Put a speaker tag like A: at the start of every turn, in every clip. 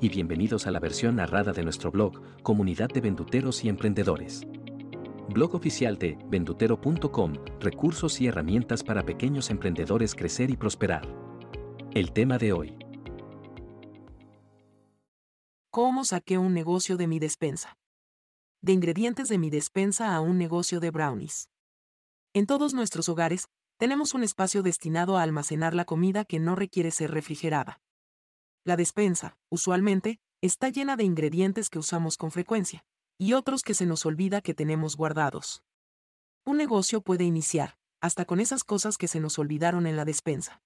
A: y bienvenidos a la versión narrada de nuestro blog, Comunidad de Venduteros y Emprendedores. Blog oficial de vendutero.com, recursos y herramientas para pequeños emprendedores crecer y prosperar. El tema de hoy.
B: ¿Cómo saqué un negocio de mi despensa? De ingredientes de mi despensa a un negocio de brownies. En todos nuestros hogares, tenemos un espacio destinado a almacenar la comida que no requiere ser refrigerada. La despensa, usualmente, está llena de ingredientes que usamos con frecuencia, y otros que se nos olvida que tenemos guardados. Un negocio puede iniciar, hasta con esas cosas que se nos olvidaron en la despensa.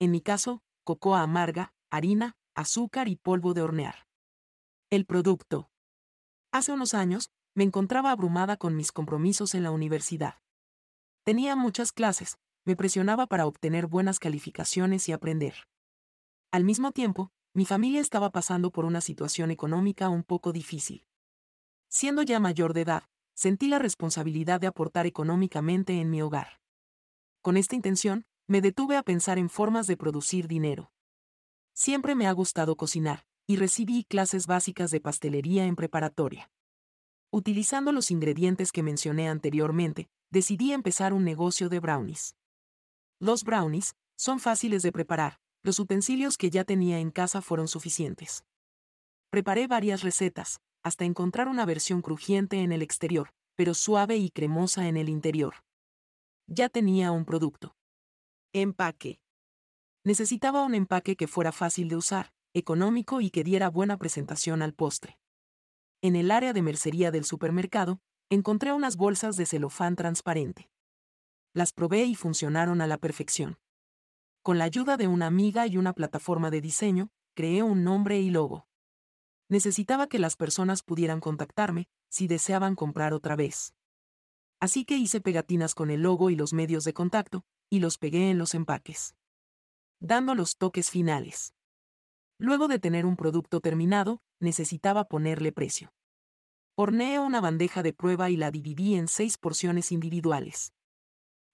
B: En mi caso, cocoa amarga, harina, azúcar y polvo de hornear. El producto. Hace unos años, me encontraba abrumada con mis compromisos en la universidad. Tenía muchas clases, me presionaba para obtener buenas calificaciones y aprender. Al mismo tiempo, mi familia estaba pasando por una situación económica un poco difícil. Siendo ya mayor de edad, sentí la responsabilidad de aportar económicamente en mi hogar. Con esta intención, me detuve a pensar en formas de producir dinero. Siempre me ha gustado cocinar, y recibí clases básicas de pastelería en preparatoria. Utilizando los ingredientes que mencioné anteriormente, decidí empezar un negocio de brownies. Los brownies son fáciles de preparar, los utensilios que ya tenía en casa fueron suficientes. Preparé varias recetas, hasta encontrar una versión crujiente en el exterior, pero suave y cremosa en el interior. Ya tenía un producto. Empaque. Necesitaba un empaque que fuera fácil de usar, económico y que diera buena presentación al postre. En el área de mercería del supermercado, encontré unas bolsas de celofán transparente. Las probé y funcionaron a la perfección. Con la ayuda de una amiga y una plataforma de diseño, creé un nombre y logo. Necesitaba que las personas pudieran contactarme si deseaban comprar otra vez. Así que hice pegatinas con el logo y los medios de contacto, y los pegué en los empaques. Dando los toques finales. Luego de tener un producto terminado, necesitaba ponerle precio. Horneé una bandeja de prueba y la dividí en seis porciones individuales.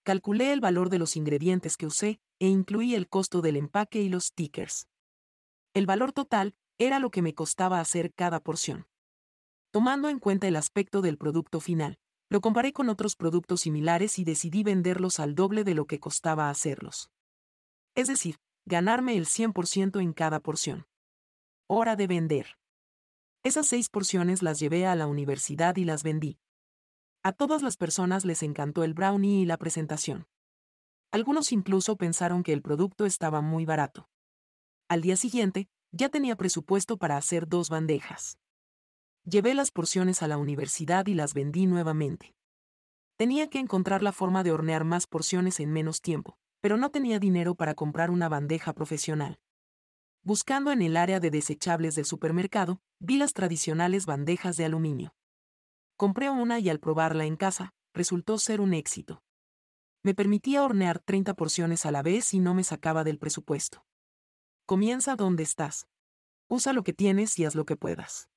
B: Calculé el valor de los ingredientes que usé e incluí el costo del empaque y los stickers. El valor total era lo que me costaba hacer cada porción. Tomando en cuenta el aspecto del producto final, lo comparé con otros productos similares y decidí venderlos al doble de lo que costaba hacerlos. Es decir, ganarme el 100% en cada porción. Hora de vender. Esas seis porciones las llevé a la universidad y las vendí. A todas las personas les encantó el brownie y la presentación. Algunos incluso pensaron que el producto estaba muy barato. Al día siguiente, ya tenía presupuesto para hacer dos bandejas. Llevé las porciones a la universidad y las vendí nuevamente. Tenía que encontrar la forma de hornear más porciones en menos tiempo, pero no tenía dinero para comprar una bandeja profesional. Buscando en el área de desechables del supermercado, vi las tradicionales bandejas de aluminio. Compré una y al probarla en casa, resultó ser un éxito. Me permitía hornear 30 porciones a la vez y no me sacaba del presupuesto. Comienza donde estás. Usa lo que tienes y haz lo que puedas.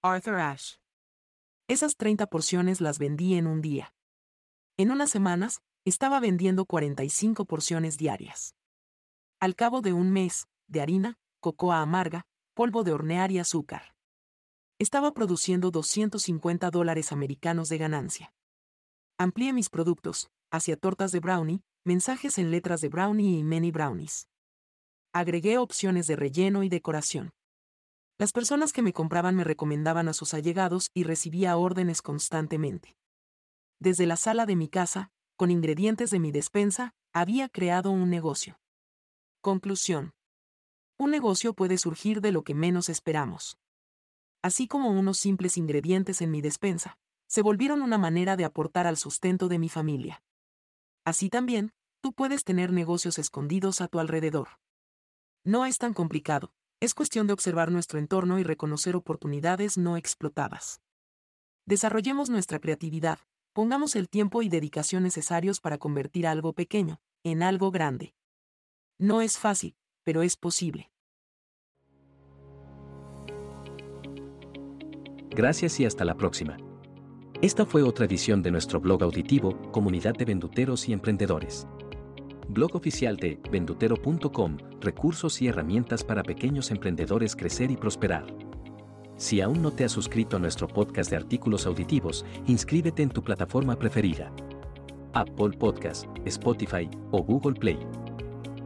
B: Arthur Ashe. Esas 30 porciones las vendí en un día. En unas semanas, estaba vendiendo 45 porciones diarias. Al cabo de un mes, de harina, cocoa amarga, polvo de hornear y azúcar. Estaba produciendo 250 dólares americanos de ganancia. Amplié mis productos, hacia tortas de brownie, mensajes en letras de brownie y many brownies. Agregué opciones de relleno y decoración. Las personas que me compraban me recomendaban a sus allegados y recibía órdenes constantemente. Desde la sala de mi casa, con ingredientes de mi despensa, había creado un negocio. Conclusión. Un negocio puede surgir de lo que menos esperamos. Así como unos simples ingredientes en mi despensa, se volvieron una manera de aportar al sustento de mi familia. Así también, tú puedes tener negocios escondidos a tu alrededor. No es tan complicado, es cuestión de observar nuestro entorno y reconocer oportunidades no explotadas. Desarrollemos nuestra creatividad, pongamos el tiempo y dedicación necesarios para convertir algo pequeño en algo grande. No es fácil, pero es posible.
A: Gracias y hasta la próxima. Esta fue otra edición de nuestro blog auditivo, Comunidad de Venduteros y Emprendedores. Blog oficial de vendutero.com, recursos y herramientas para pequeños emprendedores crecer y prosperar. Si aún no te has suscrito a nuestro podcast de artículos auditivos, inscríbete en tu plataforma preferida. Apple Podcast, Spotify o Google Play.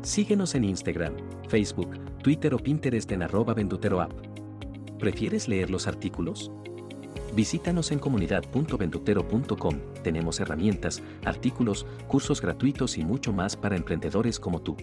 A: Síguenos en Instagram, Facebook, Twitter o Pinterest en arroba venduteroapp. ¿Prefieres leer los artículos? Visítanos en comunidad.ventutero.com. Tenemos herramientas, artículos, cursos gratuitos y mucho más para emprendedores como tú.